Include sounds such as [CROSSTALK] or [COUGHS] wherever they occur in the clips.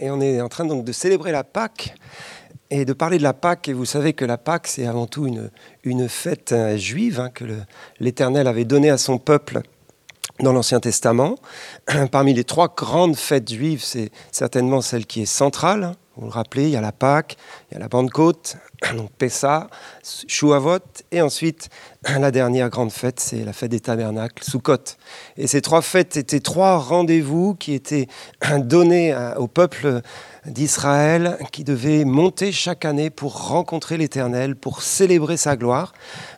et on est en train donc de célébrer la Pâque et de parler de la Pâque. Et vous savez que la Pâque, c'est avant tout une, fête euh, juive hein, que l'Éternel avait donnée à son peuple dans l'Ancien Testament. [CLEARS THROAT] Parmi les trois grandes fêtes juives, c'est certainement celle qui est centrale. Hein. Vous le rappelez, il y a la Pâque, il y a la Pentecôte, [CLEARS THROAT] donc Pessa, Shuavot, et ensuite [CLEARS THROAT] la dernière grande fête, c'est la fête des tabernacles, Sukkot. Et ces trois fêtes étaient trois rendez-vous qui étaient donnés au peuple d'Israël qui devait monter chaque année pour rencontrer l'Éternel, pour célébrer sa gloire.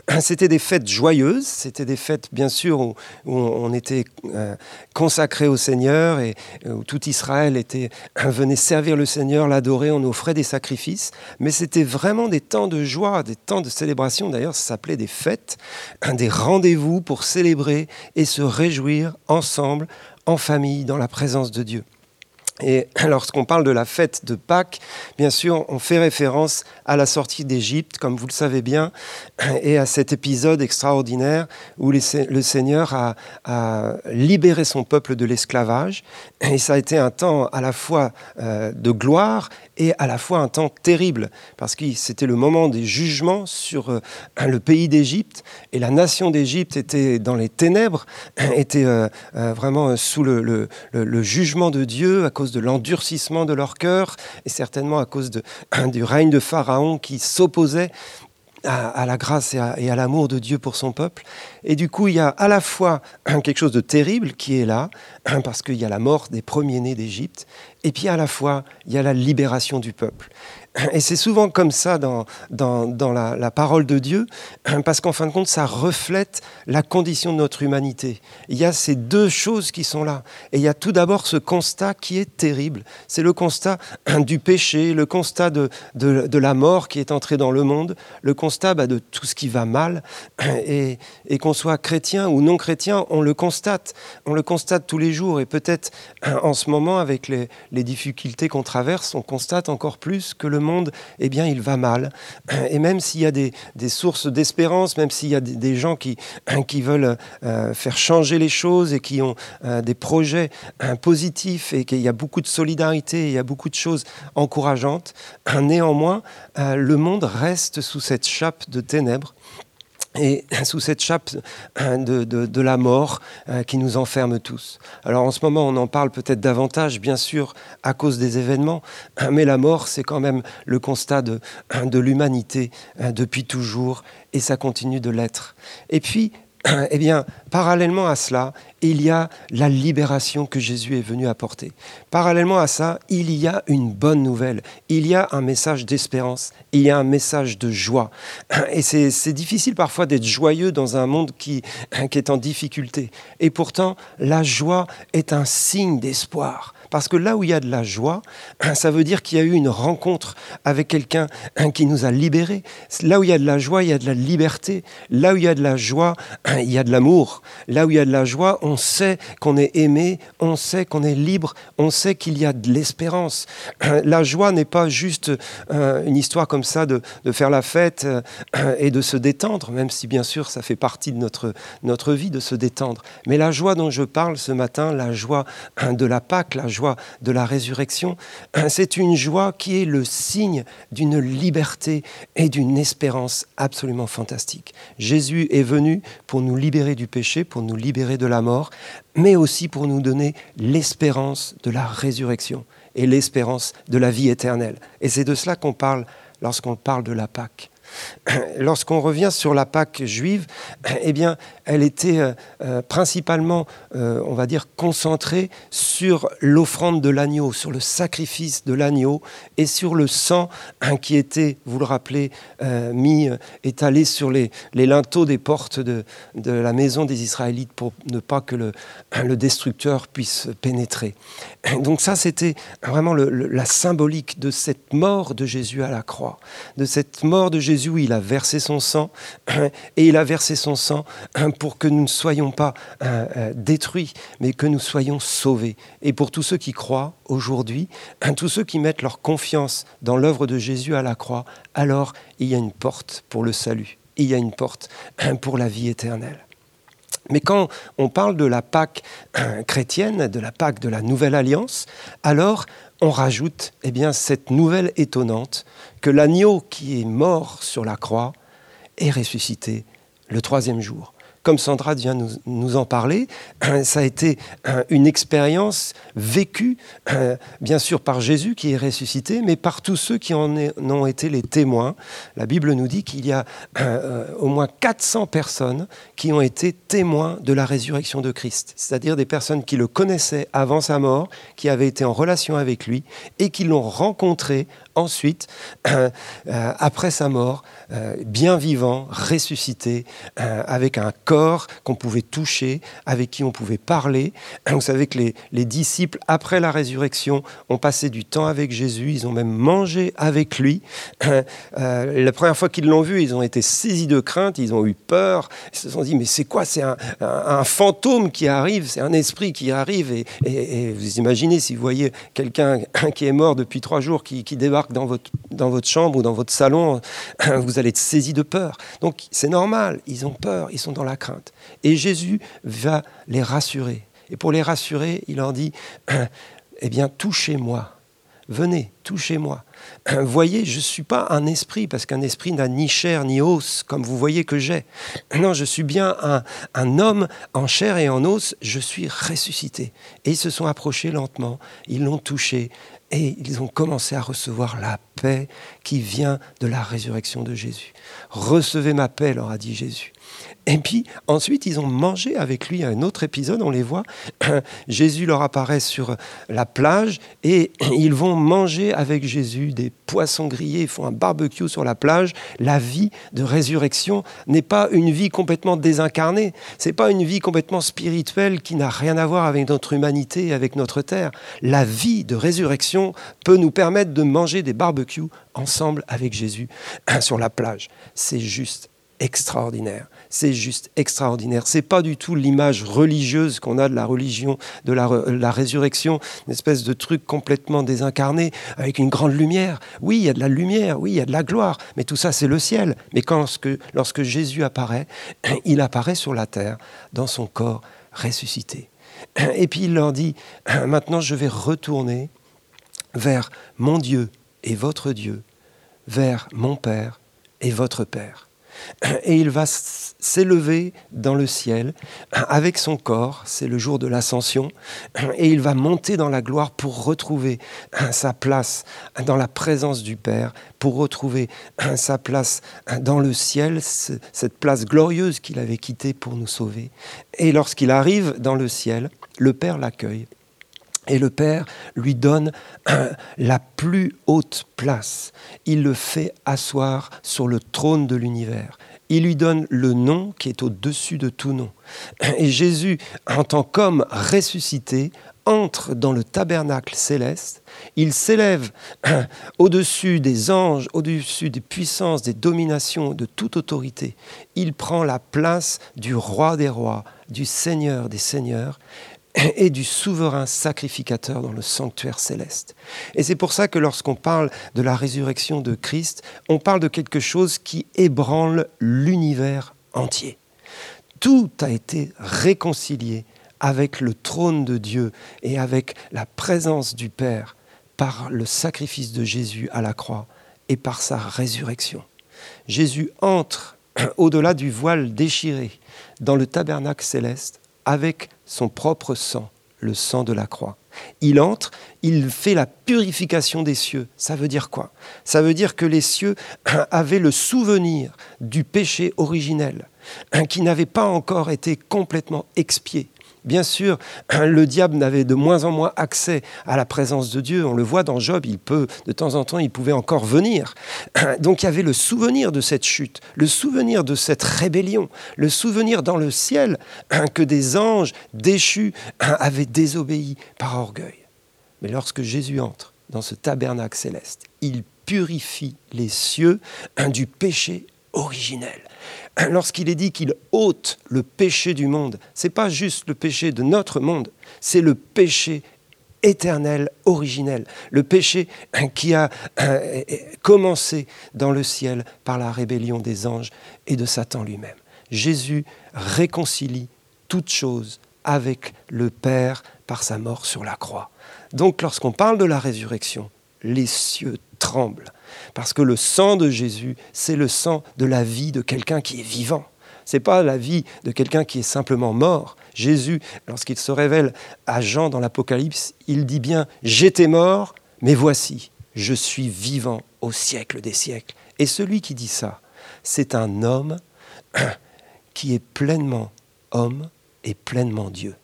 [CLEARS THROAT] C'était des fêtes joyeuses, c'était des fêtes bien sûr où, on était euh, consacré au Seigneur et où tout Israël [CLEARS THROAT] venait servir le Seigneur, l'adorer, on offrait des sacrifices, mais c'était vraiment des temps de joie, des temps de célébration, d'ailleurs ça s'appelait des fêtes, [CLEARS THROAT] des rendez-vous pour célébrer et se réjouir ensemble, en famille, dans la présence de Dieu. Et lorsqu'on parle de la fête de Pâques, bien sûr, on fait référence à la sortie d'Égypte, comme vous le savez bien, et à cet épisode extraordinaire où le Seigneur a, libéré son peuple de l'esclavage. Et ça a été un temps à la fois euh, de gloire et à la fois un temps terrible, parce que c'était le moment des jugements sur euh, le pays d'Égypte, et la nation d'Égypte était dans les ténèbres, était euh, vraiment sous le, le, jugement de Dieu à cause de l'endurcissement de leur cœur, et certainement à cause [CLEARS THROAT] du règne de Pharaon qui s'opposait à, la grâce et à, l'amour de Dieu pour son peuple. Et du coup, il y a à la fois [CLEARS THROAT] quelque chose de terrible qui est là, [CLEARS THROAT] parce qu'il y a la mort des premiers-nés d'Égypte, et puis à la fois, il y a la libération du peuple. Et c'est souvent comme ça dans, dans, la, parole de Dieu, parce qu'en fin de compte, ça reflète la condition de notre humanité. Il y a ces deux choses qui sont là. Et il y a tout d'abord ce constat qui est terrible. C'est le constat du péché, le constat de, de, la mort qui est entrée dans le monde, le constat bah, de tout ce qui va mal. Et, et qu'on soit chrétien ou non chrétien, on le constate. On le constate tous les jours. Et peut-être en ce moment, avec les, les difficultés qu'on traverse, on constate encore plus que le monde, eh bien, il va mal. [CLEARS THROAT] Et même s'il y a des, sources d'espérance, même s'il y a des, gens qui, [CLEARS THROAT] qui veulent euh, faire changer les choses et qui ont euh, des projets euh, positifs et qu'il y a beaucoup de solidarité, il y a beaucoup de choses encourageantes, [CLEARS THROAT] néanmoins, le monde reste sous cette chape de ténèbres et sous cette chape de, la mort euh, qui nous enferme tous. Alors en ce moment, on en parle peut-être davantage, bien sûr, à cause des événements, mais la mort, c'est quand même le constat de, de l'humanité depuis toujours, et ça continue de l'être. Et puis, eh bien, parallèlement à cela, il y a la libération que Jésus est venu apporter. Parallèlement à ça, il y a une bonne nouvelle, il y a un message d'espérance, il y a un message de joie. Et c'est difficile parfois d'être joyeux dans un monde qui, qui est en difficulté. Et pourtant, la joie est un signe d'espoir. Parce que là où il y a de la joie, [CLEARS THROAT] ça veut dire qu'il y a eu une rencontre avec quelqu'un qui nous a libérés. Là où il y a de la joie, il y a de la liberté. Là où il y a de la joie, [CLEARS THROAT] il y a de l'amour. Là où il y a de la joie, on sait qu'on est aimé, on sait qu'on est libre, on sait qu'il y a de l'espérance. [CLEARS THROAT] La joie n'est pas juste euh, une histoire comme ça de, faire la fête euh, et de se détendre, même si bien sûr ça fait partie de notre, notre vie de se détendre. Mais la joie dont je parle ce matin, la joie de la Pâque, la joie joie de la résurrection, [CLEARS THROAT] c'est une joie qui est le signe d'une liberté et d'une espérance absolument fantastique. Jésus est venu pour nous libérer du péché, pour nous libérer de la mort, mais aussi pour nous donner l'espérance de la résurrection et l'espérance de la vie éternelle. Et c'est de cela qu'on parle lorsqu'on parle de la Pâque. [CLEARS THROAT] Lorsqu'on revient sur la Pâque juive, [CLEARS THROAT] eh bien, elle était euh, euh, principalement, euh, on va dire, concentrée sur l'offrande de l'agneau, sur le sacrifice de l'agneau et sur le sang hein, qui était, vous le rappelez, mis, étalé sur les, linteaux des portes de, la maison des Israélites pour ne pas que le, [CLEARS THROAT] le destructeur puisse pénétrer. Donc ça, c'était vraiment la symbolique de cette mort de Jésus à la croix, de cette mort de Jésus où il a versé son sang, [CLEARS THROAT] et il a versé son sang [CLEARS THROAT] pour que nous ne soyons pas euh, euh, détruits, mais que nous soyons sauvés. Et pour tous ceux qui croient aujourd'hui, [CLEARS THROAT] tous ceux qui mettent leur confiance dans l'œuvre de Jésus à la croix, alors il y a une porte pour le salut, il y a une porte pour la vie éternelle. Mais quand on parle de la Pâque chrétienne, de la Pâque de la Nouvelle Alliance, alors on rajoute eh cette nouvelle étonnante que l'agneau qui est mort sur la croix est ressuscité le troisième jour comme Sandra vient nous, en parler, [CLEARS THROAT] ça a été une expérience vécue, bien sûr par Jésus qui est ressuscité, mais par tous ceux qui en ont été les témoins. La Bible nous dit qu'il y a euh, au moins 400 personnes qui ont été témoins de la résurrection de Christ, c'est-à-dire des personnes qui le connaissaient avant sa mort, qui avaient été en relation avec lui et qui l'ont rencontré ensuite, euh, après sa mort, euh, bien vivant, ressuscité, euh, avec un corps qu'on pouvait toucher, avec qui on pouvait parler. [CLEARS THROAT] Vous savez que les, les, disciples, après la résurrection, ont passé du temps avec Jésus, ils ont même mangé avec lui. [CLEARS THROAT] la première fois qu'ils l'ont vu, ils ont été saisis de crainte, ils ont eu peur, ils se sont dit, mais c'est quoi C'est un, un, fantôme qui arrive, c'est un esprit qui arrive. Et, vous imaginez si vous voyez quelqu'un [CLEARS THROAT] qui est mort depuis trois jours, qui débarque dans votre, dans votre chambre ou dans votre salon, [CLEARS THROAT] vous allez être saisi de peur. Donc c'est normal, ils ont peur, ils sont dans la crainte. Et Jésus va les rassurer. Et pour les rassurer, il leur dit, [CLEARS THROAT] eh bien, touchez-moi. Venez, touchez-moi. [CLEARS THROAT] Voyez, je ne suis pas un esprit, parce qu'un esprit n'a ni chair ni os, comme vous voyez que j'ai. Non, je suis bien un, un, homme en chair et en os, je suis ressuscité. Et ils se sont approchés lentement, ils l'ont touché, et ils ont commencé à recevoir la paix qui vient de la résurrection de Jésus. Recevez ma paix, leur a dit Jésus. Et puis ensuite, ils ont mangé avec lui un autre épisode, on les voit. [CLEARS THROAT] Jésus leur apparaît sur la plage et [CLEARS THROAT] ils vont manger avec Jésus des poissons grillés, ils font un barbecue sur la plage. La vie de résurrection n'est pas une vie complètement désincarnée, c'est pas une vie complètement spirituelle qui n'a rien à voir avec notre humanité, avec notre terre. La vie de résurrection peut nous permettre de manger des barbecues ensemble avec Jésus [CLEARS THROAT] sur la plage. C'est juste extraordinaire. C'est juste extraordinaire. C'est pas du tout l'image religieuse qu'on a de la religion, de la, résurrection, une espèce de truc complètement désincarné avec une grande lumière. Oui, il y a de la lumière, oui, il y a de la gloire, mais tout ça c'est le ciel. Mais lorsque Jésus apparaît, [CLEARS THROAT] il apparaît sur la terre dans son corps ressuscité. [CLEARS THROAT] Et puis il leur dit, [CLEARS THROAT] maintenant je vais retourner vers mon Dieu et votre Dieu, vers mon Père et votre Père et il va s'élever dans le ciel avec son corps, c'est le jour de l'ascension, et il va monter dans la gloire pour retrouver sa place dans la présence du Père, pour retrouver sa place dans le ciel, cette place glorieuse qu'il avait quittée pour nous sauver. Et lorsqu'il arrive dans le ciel, le Père l'accueille et le Père lui donne [CLEARS THROAT] la plus haute place. Il le fait asseoir sur le trône de l'univers. Il lui donne le nom qui est au-dessus de tout nom. [CLEARS THROAT] Et Jésus, en tant qu'homme ressuscité, entre dans le tabernacle céleste, il s'élève [CLEARS THROAT] au-dessus des anges, au-dessus des puissances, des dominations, de toute autorité. Il prend la place du roi des rois, du seigneur des seigneurs, et du souverain sacrificateur dans le sanctuaire céleste. Et c'est pour ça que lorsqu'on parle de la résurrection de Christ, on parle de quelque chose qui ébranle l'univers entier. Tout a été réconcilié avec le trône de Dieu et avec la présence du Père par le sacrifice de Jésus à la croix et par sa résurrection. Jésus entre [CLEARS THROAT] au-delà du voile déchiré dans le tabernacle céleste avec son propre sang, le sang de la croix. Il entre, il fait la purification des cieux. Ça veut dire quoi? Ça veut dire que les cieux [CLEARS THROAT] avaient le souvenir du péché originel, [CLEARS THROAT] qui n'avait pas encore été complètement expié. Bien sûr, [CLEARS THROAT] le diable n'avait de moins en moins accès à la présence de Dieu. On le voit dans Job, il peut, de temps en temps, il pouvait encore venir. [CLEARS THROAT] Donc il y avait le souvenir de cette chute, le souvenir de cette rébellion, le souvenir dans le ciel [CLEARS THROAT] que des anges déchus avaient désobéi par orgueil. Mais lorsque Jésus entre dans ce tabernacle céleste, il purifie les cieux du péché originel. [CLEARS THROAT] Lorsqu'il est dit qu'il ôte le péché du monde, c'est pas juste le péché de notre monde, c'est le péché éternel, originel, le péché qui a euh, commencé dans le ciel par la rébellion des anges et de Satan lui-même. Jésus réconcilie toutes choses avec le Père par sa mort sur la croix. Donc lorsqu'on parle de la résurrection, les cieux tremblent, parce que le sang de Jésus, c'est le sang de la vie de quelqu'un qui est vivant. Ce n'est pas la vie de quelqu'un qui est simplement mort. Jésus, lorsqu'il se révèle à Jean dans l'Apocalypse, il dit bien, j'étais mort, mais voici, je suis vivant au siècle des siècles. Et celui qui dit ça, c'est un homme [CLEARS THROAT] qui est pleinement homme et pleinement Dieu.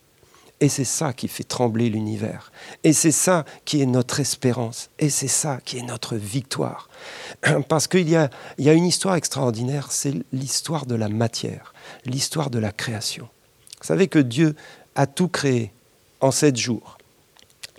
Et c'est ça qui fait trembler l'univers. Et c'est ça qui est notre espérance. Et c'est ça qui est notre victoire. [CLEARS THROAT] Parce qu'il y a, il y a une histoire extraordinaire, c'est l'histoire de la matière, l'histoire de la création. Vous savez que Dieu a tout créé en sept jours.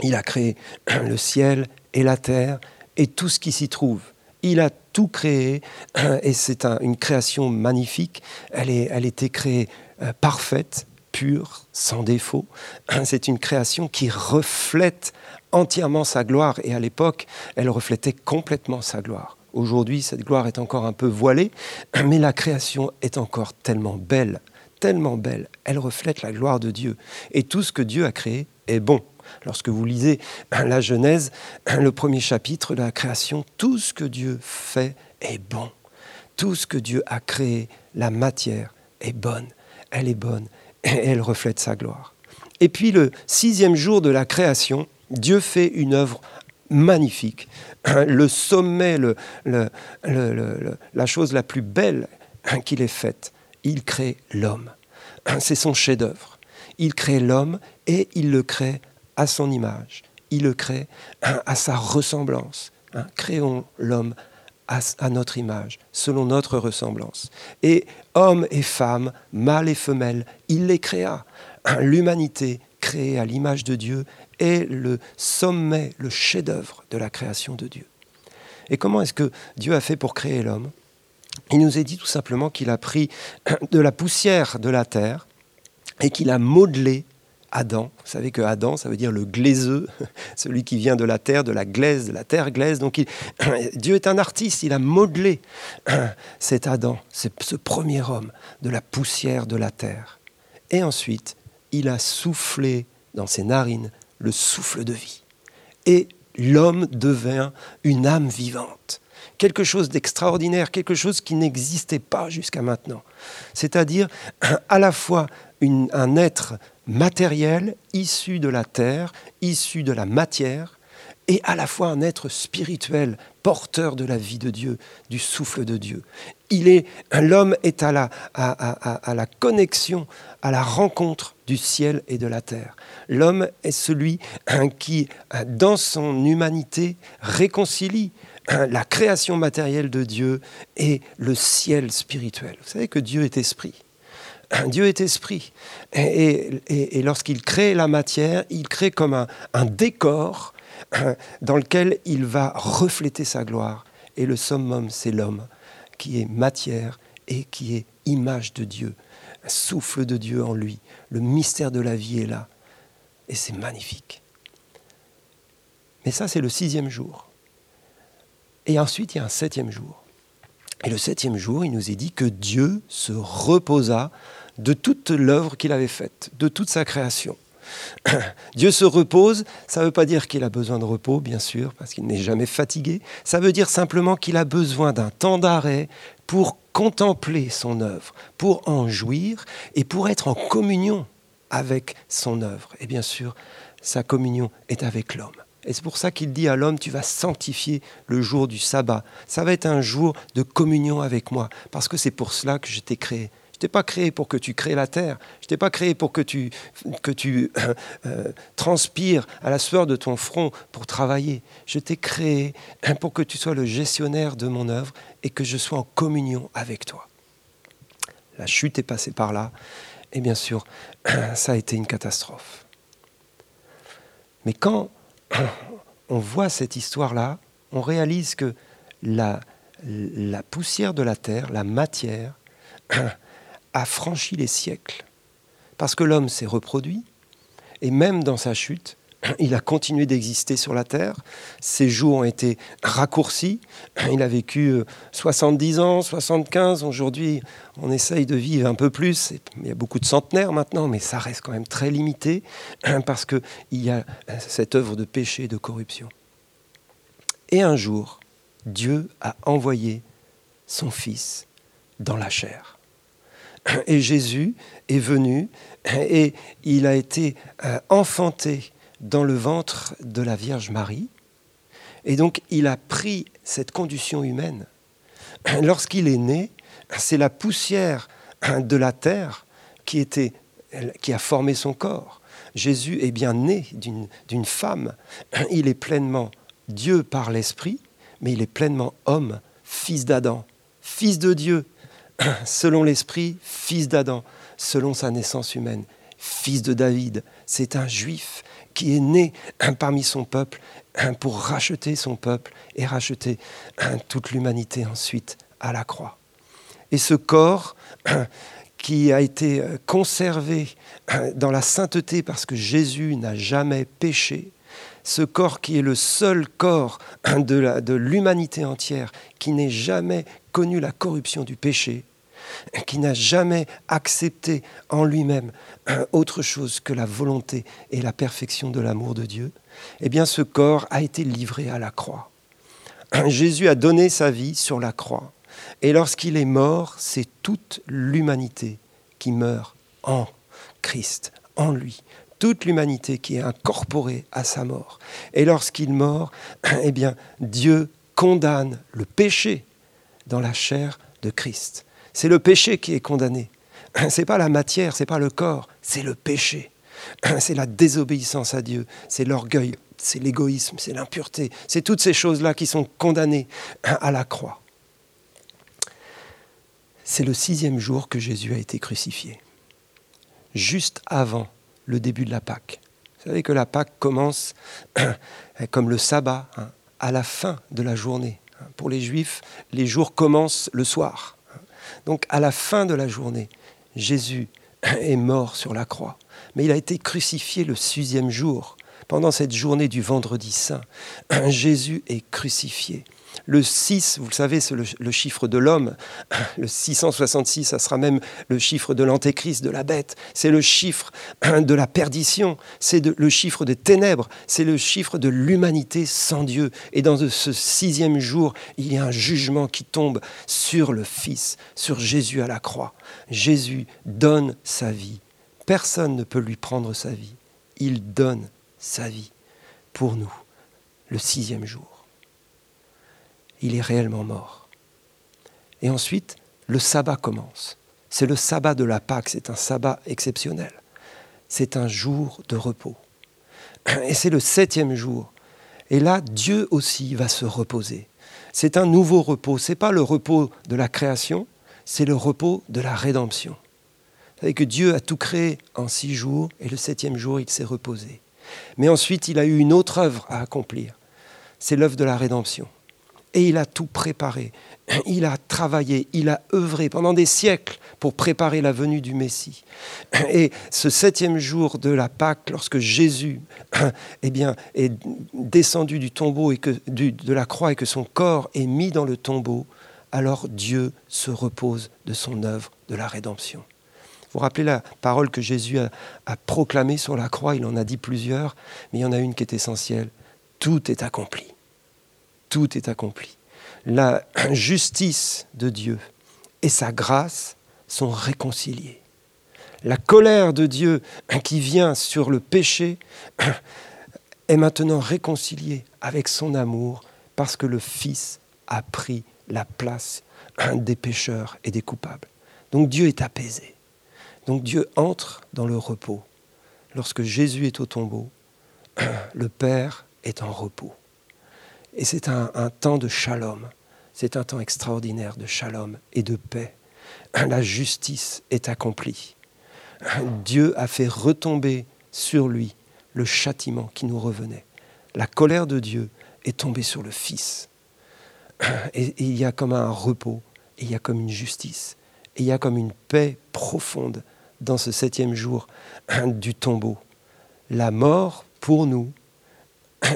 Il a créé [CLEARS THROAT] le ciel et la terre et tout ce qui s'y trouve. Il a tout créé [CLEARS THROAT] et c'est une création magnifique. Elle, est, elle était créée euh, parfaite, pure, sans défaut. [CLEARS THROAT] C'est une création qui reflète entièrement sa gloire et à l'époque, elle reflétait complètement sa gloire. Aujourd'hui, cette gloire est encore un peu voilée, [CLEARS THROAT] mais la création est encore tellement belle, tellement belle. Elle reflète la gloire de Dieu. Et tout ce que Dieu a créé est bon. Lorsque vous lisez [CLEARS THROAT] la Genèse, le premier chapitre de la création, tout ce que Dieu fait est bon. Tout ce que Dieu a créé, la matière est bonne. Elle est bonne et elle reflète sa gloire. Et puis le sixième jour de la création, Dieu fait une œuvre magnifique. Le sommet, la chose la plus belle qu'il ait faite, il crée l'homme. C'est son chef-d'œuvre. Il crée l'homme et il le crée à son image. Il le crée à sa ressemblance. Créons l'homme à, notre image, selon notre ressemblance. Et hommes et femmes, mâles et femelles, il les créa. L'humanité créée à l'image de Dieu est le sommet, le chef-d'œuvre de la création de Dieu. Et comment est-ce que Dieu a fait pour créer l'homme? Il nous est dit tout simplement qu'il a pris de la poussière de la terre et qu'il a modelé Adam. Vous savez que Adam, ça veut dire le glaiseux, [LAUGHS] celui qui vient de la terre, de la glaise, de la terre glaise. Donc [CLEARS THROAT] Dieu est un artiste, il a modelé [CLEARS THROAT] cet Adam, ce premier homme, de la poussière de la terre. Et ensuite, il a soufflé dans ses narines le souffle de vie. Et l'homme devint une âme vivante quelque chose d'extraordinaire, quelque chose qui n'existait pas jusqu'à maintenant. C'est-à-dire [CLEARS THROAT] à la fois un être matériel, issu de la terre, issu de la matière, et à la fois un être spirituel, porteur de la vie de Dieu, du souffle de Dieu. Il est, l'homme est à la, à, la connexion, à la rencontre du ciel et de la terre. L'homme est celui qui, dans son humanité, réconcilie la création matérielle de Dieu et le ciel spirituel. Vous savez que Dieu est esprit. Dieu est esprit. Et, lorsqu'il crée la matière, il crée comme un, décor dans lequel il va refléter sa gloire. Et le summum, c'est l'homme qui est matière et qui est image de Dieu, souffle de Dieu en lui. Le mystère de la vie est là. Et c'est magnifique. Mais ça, c'est le sixième jour. Et ensuite, il y a un septième jour. Et le septième jour, il nous est dit que Dieu se reposa de toute l'œuvre qu'il avait faite, de toute sa création. [CLEARS THROAT] Dieu se repose, ça ne veut pas dire qu'il a besoin de repos, bien sûr, parce qu'il n'est jamais fatigué. Ça veut dire simplement qu'il a besoin d'un temps d'arrêt pour contempler son œuvre, pour en jouir et pour être en communion avec son œuvre. Et bien sûr, sa communion est avec l'homme. Et c'est pour ça qu'il dit à l'homme, tu vas sanctifier le jour du sabbat. Ça va être un jour de communion avec moi, parce que c'est pour cela que je t'ai créé. Je t'ai pas créé pour que tu crées la terre. Je t'ai pas créé pour que tu, que tu euh, euh, transpires à la sueur de ton front pour travailler. Je t'ai créé pour que tu sois le gestionnaire de mon œuvre et que je sois en communion avec toi. La chute est passée par là. Et bien sûr, [CLEARS THROAT] ça a été une catastrophe. Mais quand [CLEARS THROAT] on voit cette histoire-là, on réalise que la, la poussière de la terre, la matière, [CLEARS THROAT] a franchi les siècles. Parce que l'homme s'est reproduit, et même dans sa chute, [CLEARS THROAT] il a continué d'exister sur la terre. Ses jours ont été raccourcis. [CLEARS THROAT] Il a vécu 70 euh, ans, 75. Aujourd'hui, on essaye de vivre un peu plus. Il y a beaucoup de centenaires maintenant, mais ça reste quand même très limité [CLEARS THROAT] parce qu'il y a cette œuvre de péché et de corruption. Et un jour, Dieu a envoyé son Fils dans la chair. Et Jésus est venu et il a été euh, enfanté dans le ventre de la Vierge Marie. Et donc il a pris cette condition humaine. Lorsqu'il est né, c'est la poussière de la terre qui, était, qui a formé son corps. Jésus est bien né d'une femme. Il est pleinement Dieu par l'Esprit, mais il est pleinement homme, fils d'Adam, fils de Dieu, [CLEARS THROAT] selon l'Esprit, fils d'Adam, selon sa naissance humaine, fils de David. C'est un juif qui est né parmi son peuple pour racheter son peuple et racheter toute l'humanité ensuite à la croix. Et ce corps [CLEARS THROAT] qui a été conservé dans la sainteté parce que Jésus n'a jamais péché, ce corps qui est le seul corps de l'humanité entière, qui n'ait jamais connu la corruption du péché, qui n'a jamais accepté en lui-même autre chose que la volonté et la perfection de l'amour de Dieu, eh bien ce corps a été livré à la croix. Jésus a donné sa vie sur la croix. Et lorsqu'il est mort, c'est toute l'humanité qui meurt en Christ, en lui. Toute l'humanité qui est incorporée à sa mort. Et lorsqu'il meurt, eh bien, Dieu condamne le péché dans la chair de Christ. C'est le péché qui est condamné. [CLEARS THROAT] C'est pas la matière, c'est pas le corps, c'est le péché. [CLEARS THROAT] C'est la désobéissance à Dieu, c'est l'orgueil, c'est l'égoïsme, c'est l'impureté, c'est toutes ces choses-là qui sont condamnées [CLEARS THROAT] à la croix. C'est le sixième jour que Jésus a été crucifié, juste avant le début de la Pâque. Vous savez que la Pâque commence comme le sabbat, hein, à la fin de la journée. Pour les Juifs, les jours commencent le soir. Donc à la fin de la journée, Jésus [LAUGHS] est mort sur la croix, mais il a été crucifié le sixième jour. Pendant cette journée du vendredi saint, [CLEARS THROAT] Jésus est crucifié. Le 6, vous le savez, c'est le, chiffre de l'homme. [CLEARS THROAT] Le 666, ça sera même le chiffre de l'antéchrist, de la bête. C'est le chiffre [CLEARS THROAT] de la perdition. C'est le chiffre des ténèbres. C'est le chiffre de l'humanité sans Dieu. Et dans ce sixième jour, il y a un jugement qui tombe sur le Fils, sur Jésus à la croix. Jésus donne sa vie. Personne ne peut lui prendre sa vie. Il donne sa vie pour nous, le sixième jour il est réellement mort. Et ensuite, le sabbat commence. C'est le sabbat de la Pâque, c'est un sabbat exceptionnel. C'est un jour de repos. Et c'est le septième jour. Et là, Dieu aussi va se reposer. C'est un nouveau repos. Ce n'est pas le repos de la création, c'est le repos de la rédemption. Vous savez que Dieu a tout créé en six jours et le septième jour, il s'est reposé. Mais ensuite, il a eu une autre œuvre à accomplir. C'est l'œuvre de la rédemption et il a tout préparé. [CLEARS THROAT] Il a travaillé, il a œuvré pendant des siècles pour préparer la venue du Messie. [CLEARS THROAT] Et ce septième jour de la Pâque, lorsque Jésus [CLEARS THROAT] eh est descendu du tombeau de la croix et que son corps est mis dans le tombeau, alors Dieu se repose de son œuvre de la rédemption. Vous vous rappelez la parole que Jésus a, a proclamée sur la croix, il en a dit plusieurs, mais il y en a une qui est essentielle. Tout est accompli tout est accompli. La [CLEARS THROAT] justice de Dieu et sa grâce sont réconciliés. La colère de Dieu [CLEARS THROAT] qui vient sur le péché [CLEARS THROAT] est maintenant réconciliée avec son amour parce que le Fils a pris la place des pécheurs et des coupables. Donc Dieu est apaisé. Donc Dieu entre dans le repos. Lorsque Jésus est au tombeau, le Père est en repos. Et c'est un, temps de shalom. C'est un temps extraordinaire de shalom et de paix. [CLEARS THROAT] La justice est accomplie. [CLEARS THROAT] Dieu a fait retomber sur lui le châtiment qui nous revenait. La colère de Dieu est tombée sur le Fils. [CLEARS THROAT] Et, il y a comme un repos, il y a comme une justice, il y a comme une paix profonde dans ce septième jour du tombeau. La mort pour nous,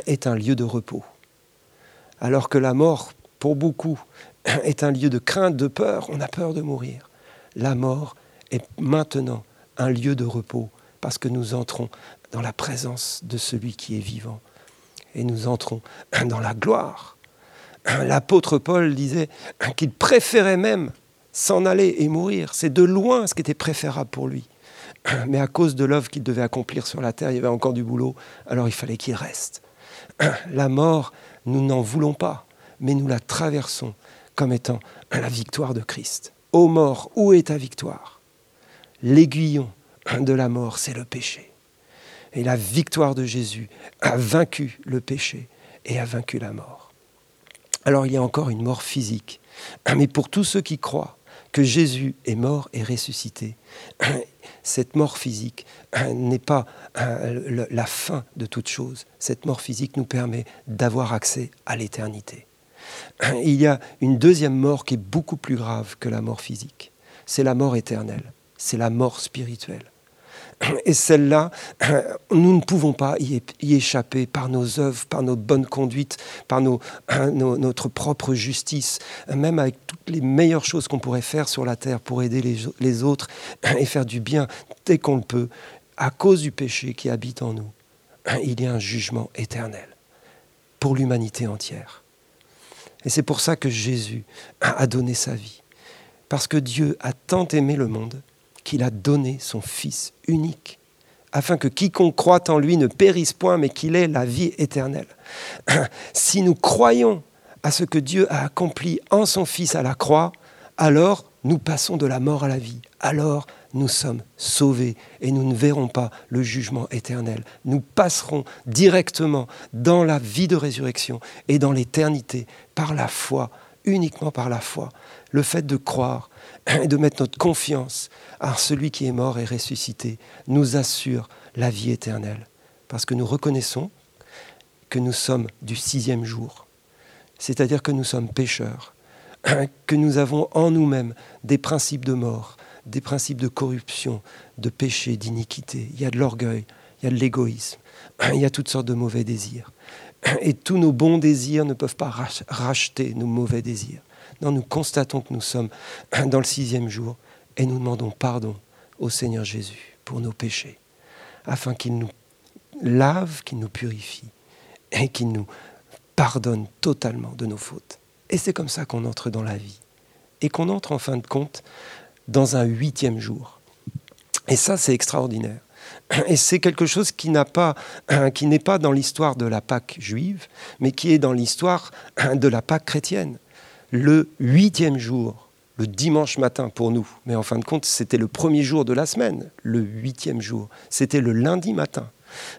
est un lieu de repos. Alors que la mort, pour beaucoup, [CLEARS THROAT] est un lieu de crainte, de peur, on a peur de mourir. La mort est maintenant un lieu de repos parce que nous entrons dans la présence de celui qui est vivant. Et nous entrons [CLEARS THROAT] dans la gloire. [CLEARS THROAT] L'apôtre Paul disait qu'il préférait même s'en aller et mourir. C'est de loin ce qui était préférable pour lui. Mais à cause de l'œuvre qu'il devait accomplir sur la terre, il y avait encore du boulot, alors il fallait qu'il reste. La mort, nous n'en voulons pas, mais nous la traversons comme étant la victoire de Christ. Ô mort, où est ta victoire? L'aiguillon de la mort, c'est le péché. Et la victoire de Jésus a vaincu le péché et a vaincu la mort. Alors il y a encore une mort physique. Mais pour tous ceux qui croient que Jésus est mort et ressuscité, [CLEARS THROAT] cette mort physique [CLEARS THROAT] n'est pas euh, la fin de toute chose. Cette mort physique nous permet d'avoir accès à l'éternité. [CLEARS THROAT] Il y a une deuxième mort qui est beaucoup plus grave que la mort physique. C'est la mort éternelle. C'est la mort spirituelle. Et celle-là, nous ne pouvons pas y, échapper par nos œuvres, par nos bonnes conduites, par notre propre justice, même avec toutes les meilleures choses qu'on pourrait faire sur la terre pour aider les, autres et faire du bien dès qu'on le peut, à cause du péché qui habite en nous. Il y a un jugement éternel pour l'humanité entière. Et c'est pour ça que Jésus a donné sa vie. Parce que Dieu a tant aimé le monde qu'il a donné son Fils unique, afin que quiconque croit en lui ne périsse point, mais qu'il ait la vie éternelle. [CLEARS THROAT] Si nous croyons à ce que Dieu a accompli en son Fils à la croix, alors nous passons de la mort à la vie. Alors nous sommes sauvés et nous ne verrons pas le jugement éternel. Nous passerons directement dans la vie de résurrection et dans l'éternité par la foi, uniquement par la foi. Le fait de croire et de mettre notre confiance à celui qui est mort et ressuscité nous assure la vie éternelle. Parce que nous reconnaissons que nous sommes du sixième jour. C'est-à-dire que nous sommes pécheurs, [CLEARS THROAT] que nous avons en nous-mêmes des principes de mort, des principes de corruption, de péché, d'iniquité. Il y a de l'orgueil, il y a de l'égoïsme, [CLEARS THROAT] il y a toutes sortes de mauvais désirs. [CLEARS THROAT] Et tous nos bons désirs ne peuvent pas racheter nos mauvais désirs. Non, nous constatons que nous sommes [CLEARS THROAT] dans le sixième jour et nous demandons pardon au Seigneur Jésus pour nos péchés, afin qu'il nous lave, qu'il nous purifie et qu'il nous pardonne totalement de nos fautes. Et c'est comme ça qu'on entre dans la vie. Et qu'on entre en fin de compte dans un huitième jour. Et ça, c'est extraordinaire. Et c'est quelque chose qui [CLEARS THROAT] qui n'est pas dans l'histoire de la Pâque juive, mais qui est dans l'histoire [CLEARS THROAT] de la Pâque chrétienne le huitième jour, le dimanche matin pour nous, mais en fin de compte, c'était le premier jour de la semaine, le huitième jour, c'était le lundi matin.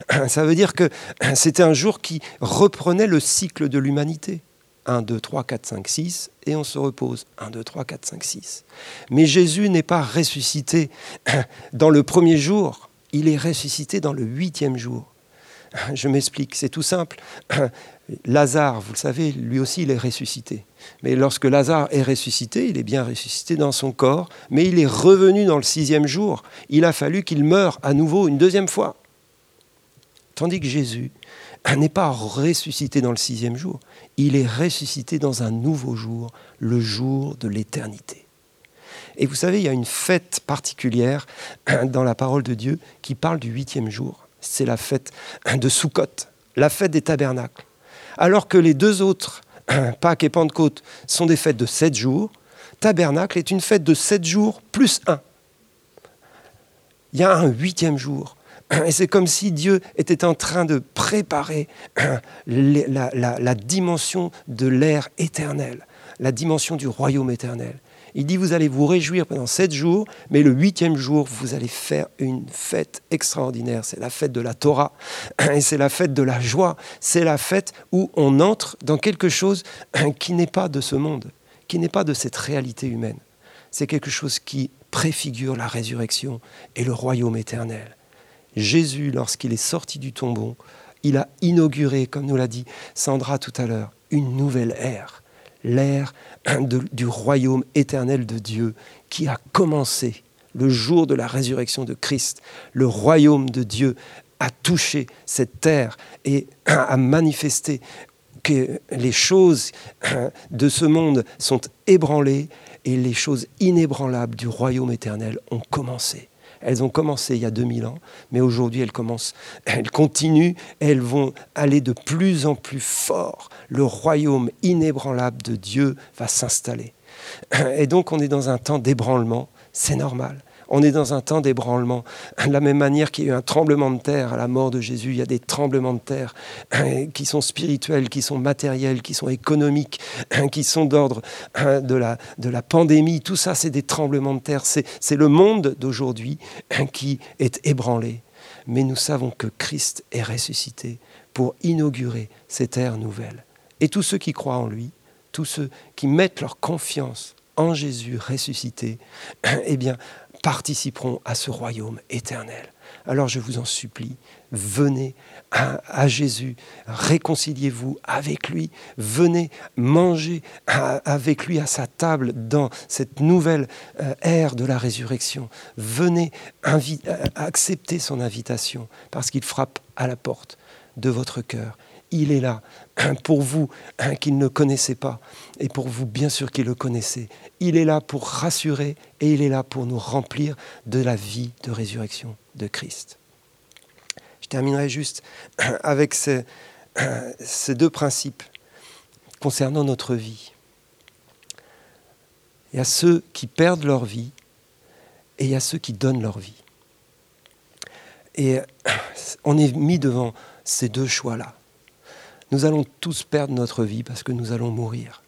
[CLEARS THROAT] Ça veut dire que [CLEARS THROAT] c'était un jour qui reprenait le cycle de l'humanité. 1, 2, 3, 4, 5, 6, et on se repose. 1, 2, 3, 4, 5, 6. Mais Jésus n'est pas ressuscité [CLEARS THROAT] dans le premier jour, il est ressuscité dans le huitième jour. Je m'explique, c'est tout simple. [CLEARS THROAT] Lazare, vous le savez, lui aussi, il est ressuscité. Mais lorsque Lazare est ressuscité, il est bien ressuscité dans son corps, mais il est revenu dans le sixième jour. Il a fallu qu'il meure à nouveau une deuxième fois. Tandis que Jésus [CLEARS THROAT] n'est pas ressuscité dans le sixième jour, il est ressuscité dans un nouveau jour, le jour de l'éternité. Et vous savez, il y a une fête particulière [CLEARS THROAT] dans la parole de Dieu qui parle du huitième jour. C'est la fête de Sukkot, la fête des tabernacles. Alors que les deux autres [CLEARS THROAT] Pâques et Pentecôte sont des fêtes de sept jours, Tabernacle est une fête de sept jours plus un. Il y a un huitième jour. [CLEARS THROAT] Et c'est comme si Dieu était en train de préparer [CLEARS THROAT] la, la dimension de l'ère éternelle, la dimension du royaume éternel. Il dit, vous allez vous réjouir pendant sept jours, mais le huitième jour, vous allez faire une fête extraordinaire. C'est la fête de la Torah, [CLEARS THROAT] et c'est la fête de la joie. C'est la fête où on entre dans quelque chose [CLEARS THROAT] qui n'est pas de ce monde, qui n'est pas de cette réalité humaine. C'est quelque chose qui préfigure la résurrection et le royaume éternel. Jésus, lorsqu'il est sorti du tombeau, il a inauguré, comme nous l'a dit Sandra tout à l'heure, une nouvelle ère l'ère du royaume éternel de Dieu qui a commencé le jour de la résurrection de Christ. Le royaume de Dieu à toucher cette terre et à manifester que les choses de ce monde sont ébranlées et les choses inébranlables du royaume éternel ont commencé. Elles ont commencé il y a 2000 ans, mais aujourd'hui elles commencent, elles continuent, elles vont aller de plus en plus fort. Le royaume inébranlable de Dieu va s'installer. Et donc on est dans un temps d'ébranlement, c'est normal. On est dans un temps d'ébranlement. De la même manière qu'il y a eu un tremblement de terre à la mort de Jésus, il y a des tremblements de terre qui sont spirituels, qui sont matériels, qui sont économiques, qui sont d'ordre de la, de la pandémie. Tout ça, c'est des tremblements de terre. C'est le monde d'aujourd'hui qui est ébranlé. Mais nous savons que Christ est ressuscité pour inaugurer cette ère nouvelle. Et tous ceux qui croient en lui, tous ceux qui mettent leur confiance en Jésus ressuscité, eh bien, participeront à ce royaume éternel. Alors je vous en supplie, venez à, Jésus, réconciliez-vous avec lui, venez manger avec lui à sa table dans cette nouvelle euh, ère de la résurrection. Venez accepter son invitation parce qu'il frappe à la porte de votre cœur il est là [CLEARS THROAT] pour vous [CLEARS THROAT] qu'il ne connaissait pas et pour vous bien sûr qu'il le connaissait. Il est là pour rassurer et il est là pour nous remplir de la vie de résurrection de Christ. Je terminerai juste [CLEARS THROAT] avec ces, ces deux principes concernant notre vie. Il y a ceux qui perdent leur vie et il y a ceux qui donnent leur vie. Et on est mis devant ces deux choix-là nous allons tous perdre notre vie parce que nous allons mourir.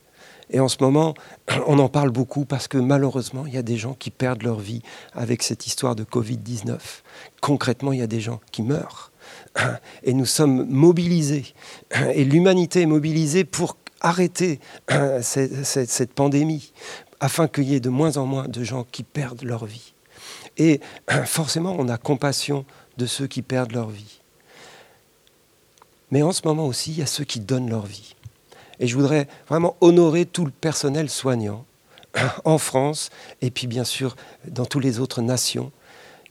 Et en ce moment, [CLEARS THROAT] on en parle beaucoup parce que malheureusement, il y a des gens qui perdent leur vie avec cette histoire de Covid-19. Concrètement, il y a des gens qui meurent. [CLEARS THROAT] Et nous sommes mobilisés. [CLEARS THROAT] Et l'humanité est mobilisée pour arrêter cette, cette pandémie, afin qu'il y ait de moins en moins de gens qui perdent leur vie. Et forcément, on a compassion de ceux qui perdent leur vie. Mais en ce moment aussi, il y a ceux qui donnent leur vie. Et je voudrais vraiment honorer tout le personnel soignant [CLEARS THROAT] en France et puis bien sûr dans toutes les autres nations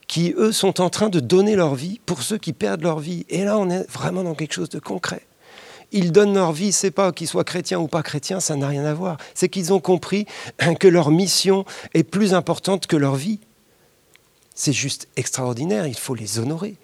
qui, eux, sont en train de donner leur vie pour ceux qui perdent leur vie. Et là, on est vraiment dans quelque chose de concret. Ils donnent leur vie, c'est pas qu'ils soient chrétiens ou pas chrétiens, ça n'a rien à voir. C'est qu'ils ont compris [CLEARS THROAT] que leur mission est plus importante que leur vie. C'est juste extraordinaire, il faut les honorer.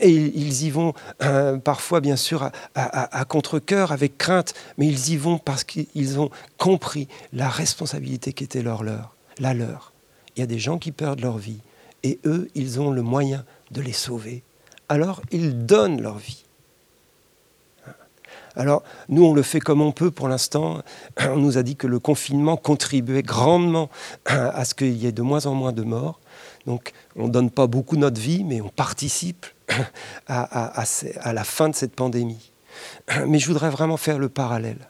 Et ils y vont euh, parfois, bien sûr, à, contre-coeur, avec crainte, mais ils y vont parce qu'ils ont compris la responsabilité qui était leur, leur, la leur. Il y a des gens qui perdent leur vie, et eux, ils ont le moyen de les sauver. Alors, ils donnent leur vie. Alors, nous, on le fait comme on peut pour l'instant. On nous a dit que le confinement contribuait grandement à ce qu'il y ait de moins en moins de morts. Donc, on ne donne pas beaucoup notre vie, mais on participe à, la fin de cette pandémie. Mais je voudrais vraiment faire le parallèle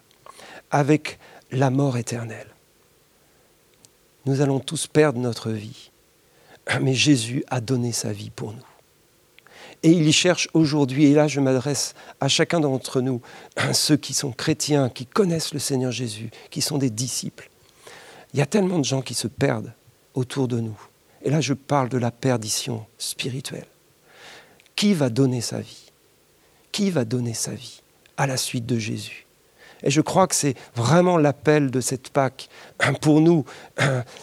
avec la mort éternelle. Nous allons tous perdre notre vie, mais Jésus a donné sa vie pour nous. Et il y cherche aujourd'hui, et là je m'adresse à chacun d'entre nous, ceux qui sont chrétiens, qui connaissent le Seigneur Jésus, qui sont des disciples. Il y a tellement de gens qui se perdent autour de nous. Et là je parle de la perdition spirituelle. Qui va donner sa vie? Qui va donner sa vie à la suite de Jésus? Et je crois que c'est vraiment l'appel de cette Pâque pour nous,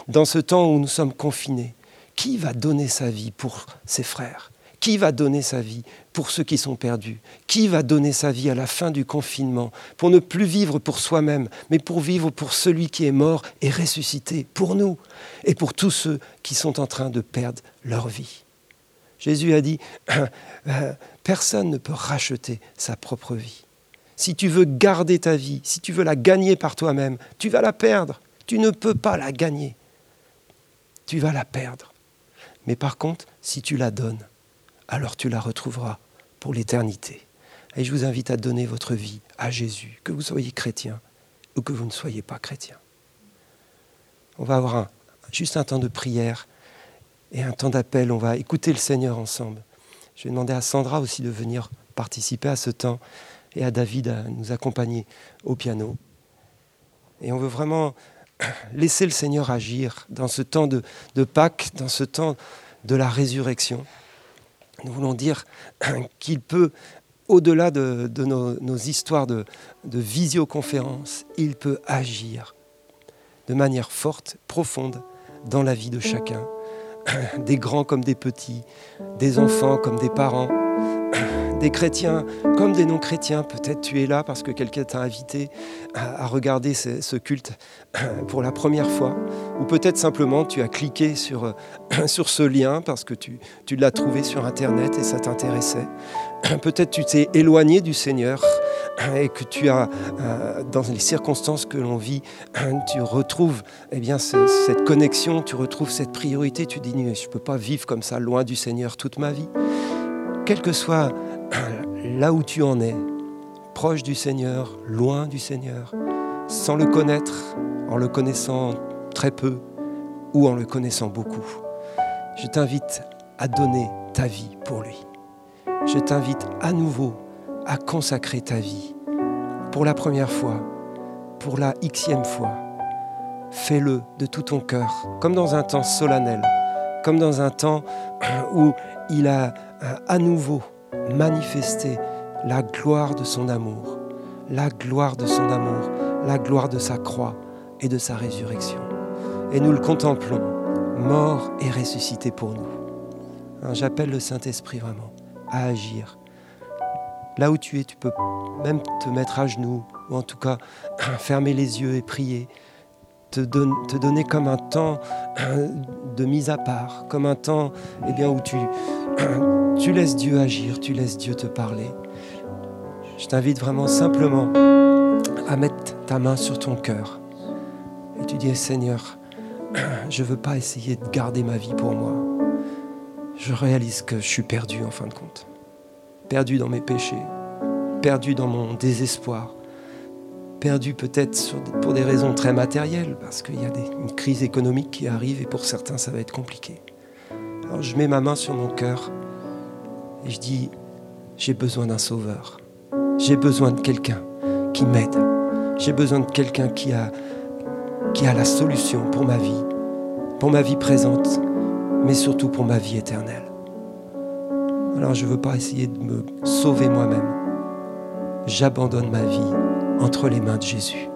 dans ce temps où nous sommes confinés. Qui va donner sa vie pour ses frères? Qui va donner sa vie pour ceux qui sont perdus? Qui va donner sa vie à la fin du confinement pour ne plus vivre pour soi-même, mais pour vivre pour celui qui est mort et ressuscité, pour nous et pour tous ceux qui sont en train de perdre leur vie? Jésus a dit, [CLEARS THROAT] euh, personne ne peut racheter sa propre vie. Si tu veux garder ta vie, si tu veux la gagner par toi-même, tu vas la perdre. Tu ne peux pas la gagner. Tu vas la perdre. Mais par contre, si tu la donnes, alors tu la retrouveras pour l'éternité. Et je vous invite à donner votre vie à Jésus, que vous soyez chrétien ou que vous ne soyez pas chrétien. On va avoir juste un temps de prière et un temps d'appel. On va écouter le Seigneur ensemble. Je vais demander à Sandra aussi de venir participer à ce temps et à David à nous accompagner au piano. Et on veut vraiment [CLEARS THROAT] laisser le Seigneur agir dans ce temps de, de Pâques, dans ce temps de la résurrection. nous voulons dire [CLEARS THROAT] qu'il peut, au-delà de, nos, histoires de, de visioconférence, il peut agir de manière forte, profonde, dans la vie de chacun, [COUGHS] des grands comme des petits, des enfants comme des parents, [COUGHS] des chrétiens comme des non-chrétiens. Peut-être tu es là parce que quelqu'un t'a invité à, regarder ce, culte [COUGHS] pour la première fois. Ou peut-être simplement tu as cliqué sur, sur ce lien parce que tu, tu l'as trouvé sur Internet et ça t'intéressait. Peut-être tu t'es éloigné du Seigneur et que tu as, euh, dans les circonstances que l'on vit, tu retrouves eh bien, cette connexion, tu retrouves cette priorité. Tu dis, je ne peux pas vivre comme ça, loin du Seigneur toute ma vie. Quel que soit là où tu en es, proche du Seigneur, loin du Seigneur, sans le connaître, en le connaissant très peu ou en le connaissant beaucoup, je t'invite à donner ta vie pour lui. Je t'invite à nouveau à consacrer ta vie pour la première fois, pour la xème fois. Fais-le de tout ton cœur, comme dans un temps solennel, comme dans un temps où il a euh, à nouveau manifesté la gloire de son amour, la gloire de son amour, la gloire de sa croix et de sa résurrection. Et nous le contemplons, mort et ressuscité pour nous. Hein, j'appelle le Saint-Esprit vraiment à agir Là où tu es, tu peux même te mettre à genoux, ou en tout cas [CLEARS THROAT] fermer les yeux et prier, te, donner comme un temps [CLEARS THROAT] de mise à part, comme un temps eh où [CLEARS THROAT] tu laisses Dieu agir, tu laisses Dieu te parler. Je t'invite vraiment simplement à mettre ta main sur ton cœur et tu dis Seigneur, je ne veux pas essayer de garder ma vie pour moi. Je réalise que je suis perdu en fin de compte perdu dans mes péchés, perdu dans mon désespoir, perdu peut-être pour des raisons très matérielles, parce qu'il y a une crise économique qui arrive et pour certains ça va être compliqué. Alors je mets ma main sur mon cœur et je dis, j'ai besoin d'un sauveur, j'ai besoin de quelqu'un qui m'aide, j'ai besoin de quelqu'un qui a, qui a la solution pour ma vie, pour ma vie présente, mais surtout pour ma vie éternelle. Alors je ne veux pas essayer de me sauver moi-même. J'abandonne ma vie entre les mains de Jésus.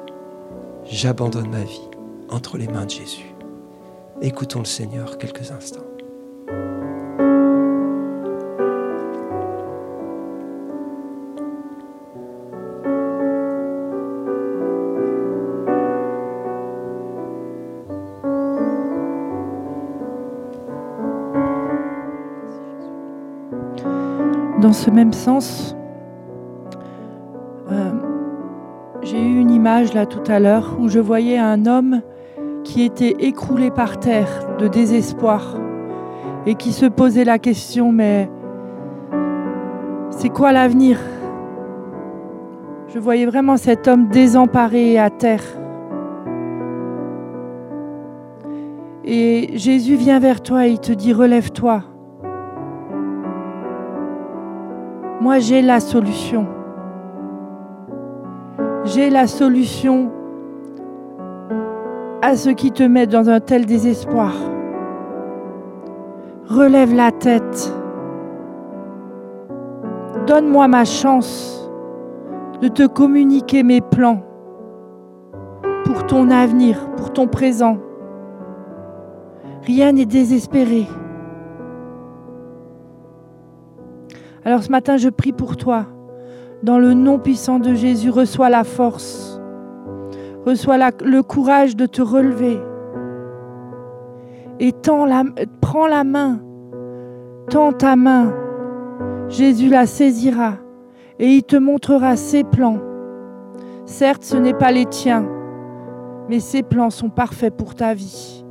J'abandonne ma vie entre les mains de Jésus. Écoutons le Seigneur quelques instants. Dans ce même sens, euh, j'ai eu une image là tout à l'heure où je voyais un homme qui était écroulé par terre de désespoir et qui se posait la question mais c'est quoi l'avenir? Je voyais vraiment cet homme désemparé à terre. Et Jésus vient vers toi et il te dit relève-toi. Moi, j'ai la solution. J'ai la solution à ce qui te met dans un tel désespoir. Relève la tête. Donne-moi ma chance de te communiquer mes plans pour ton avenir, pour ton présent. Rien n'est désespéré. Alors ce matin, je prie pour toi. Dans le nom puissant de Jésus, reçois la force. Reçois le courage de te relever. Et la, prends la main. Tends ta main. Jésus la saisira et il te montrera ses plans. Certes, ce n'est pas les tiens, mais ses plans sont parfaits pour ta vie.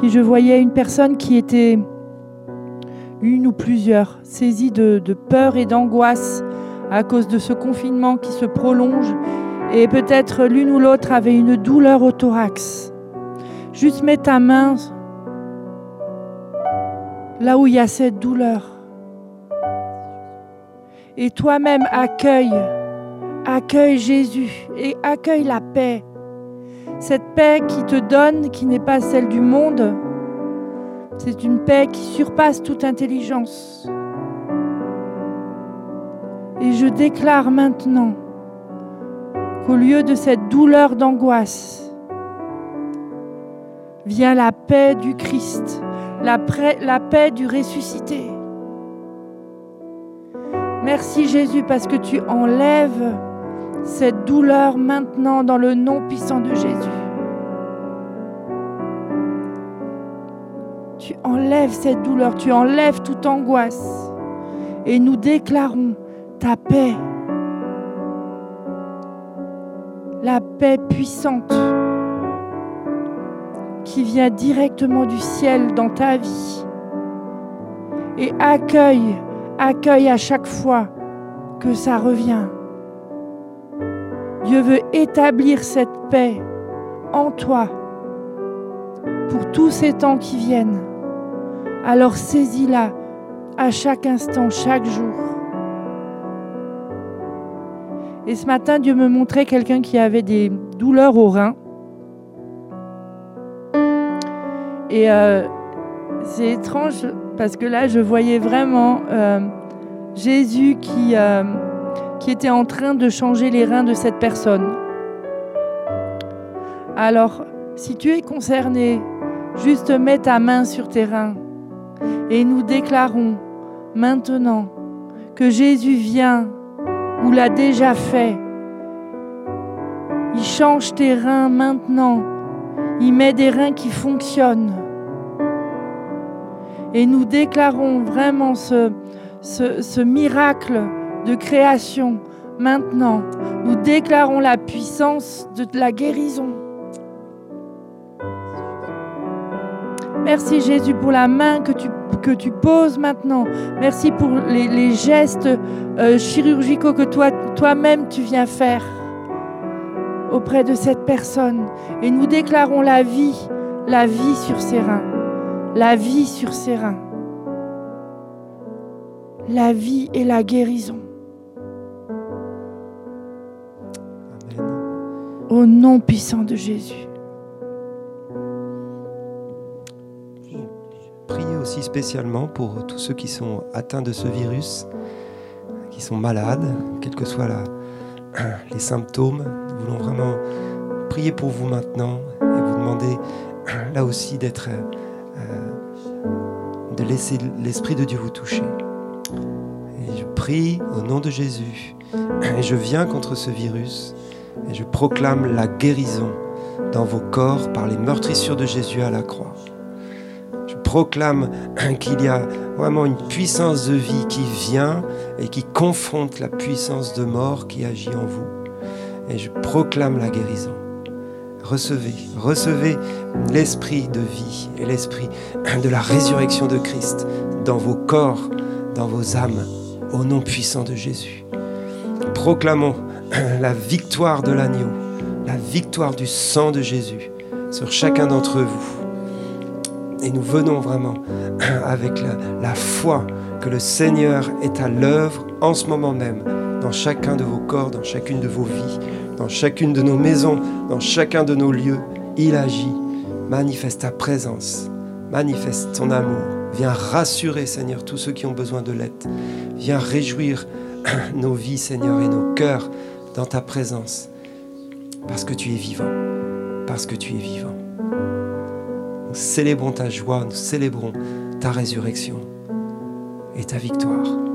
Puis je voyais une personne qui était, une ou plusieurs, saisie de, peur et d'angoisse à cause de ce confinement qui se prolonge. Et peut-être l'une ou l'autre avait une douleur au thorax. Juste mets ta main là où il y a cette douleur. Et toi-même accueille, Accueille Jésus et accueille la paix. Cette paix qui te donne, qui n'est pas celle du monde, c'est une paix qui surpasse toute intelligence. Et je déclare maintenant qu'au lieu de cette douleur d'angoisse, vient la paix du Christ, la, paix du ressuscité. Merci Jésus parce que tu enlèves cette douleur maintenant dans le nom puissant de Jésus. Tu enlèves cette douleur, tu enlèves toute angoisse. Et nous déclarons ta paix, la paix puissante qui vient directement du ciel dans ta vie. Et accueille, accueille à chaque fois que ça revient. Dieu veut établir cette paix en toi pour tous ces temps qui viennent. Alors saisis-la à chaque instant, chaque jour. Et ce matin, Dieu me montrait quelqu'un qui avait des douleurs aux reins. Et euh, c'est étrange parce que là, je voyais vraiment euh, Jésus qui, euh, qui était en train de changer les reins de cette personne. Alors, si tu es concerné, juste mets ta main sur tes reins et nous déclarons maintenant que Jésus vient ou l'a déjà fait. Il change tes reins maintenant. Il met des reins qui fonctionnent. Et nous déclarons vraiment ce, miracle de création maintenant. Nous déclarons la puissance de la guérison. Merci Jésus pour la main que tu, poses maintenant. Merci pour les, gestes euh, chirurgicaux que toi, toi-même tu viens faire auprès de cette personne. Et nous déclarons la vie, la vie sur ses reins. La vie sur ses reins. La vie et la guérison. Au nom puissant de Jésus. aussi spécialement pour tous ceux qui sont atteints de ce virus, qui sont malades, quels que soient [CLEARS THROAT] les symptômes. Nous voulons vraiment prier pour vous maintenant et vous demander [CLEARS THROAT] là aussi d'être, euh, de laisser l'Esprit de Dieu vous toucher. Et je prie au nom de Jésus [CLEARS THROAT] et je viens contre ce virus et je proclame la guérison dans vos corps par les meurtrissures de Jésus à la croix proclame qu'il y a vraiment une puissance de vie qui vient et qui confronte la puissance de mort qui agit en vous. Et je proclame la guérison. Recevez, recevez l'esprit de vie et l'esprit de la résurrection de Christ dans vos corps, dans vos âmes, au nom puissant de Jésus. Proclamons [CLEARS THROAT] la victoire de l'agneau, la victoire du sang de Jésus sur chacun d'entre vous et nous venons vraiment [CLEARS THROAT] avec la, foi que le Seigneur est à l'œuvre en ce moment même, dans chacun de vos corps, dans chacune de vos vies, dans chacune de nos maisons, dans chacun de nos lieux. Il agit, manifeste ta présence, manifeste ton amour. Viens rassurer, Seigneur, tous ceux qui ont besoin de l'aide. Viens réjouir [CLEARS THROAT] nos vies, Seigneur, et nos cœurs dans ta présence. Parce que tu es vivant. Parce que tu es vivant. Nous célébrons ta joie, nous célébrons ta résurrection et ta victoire.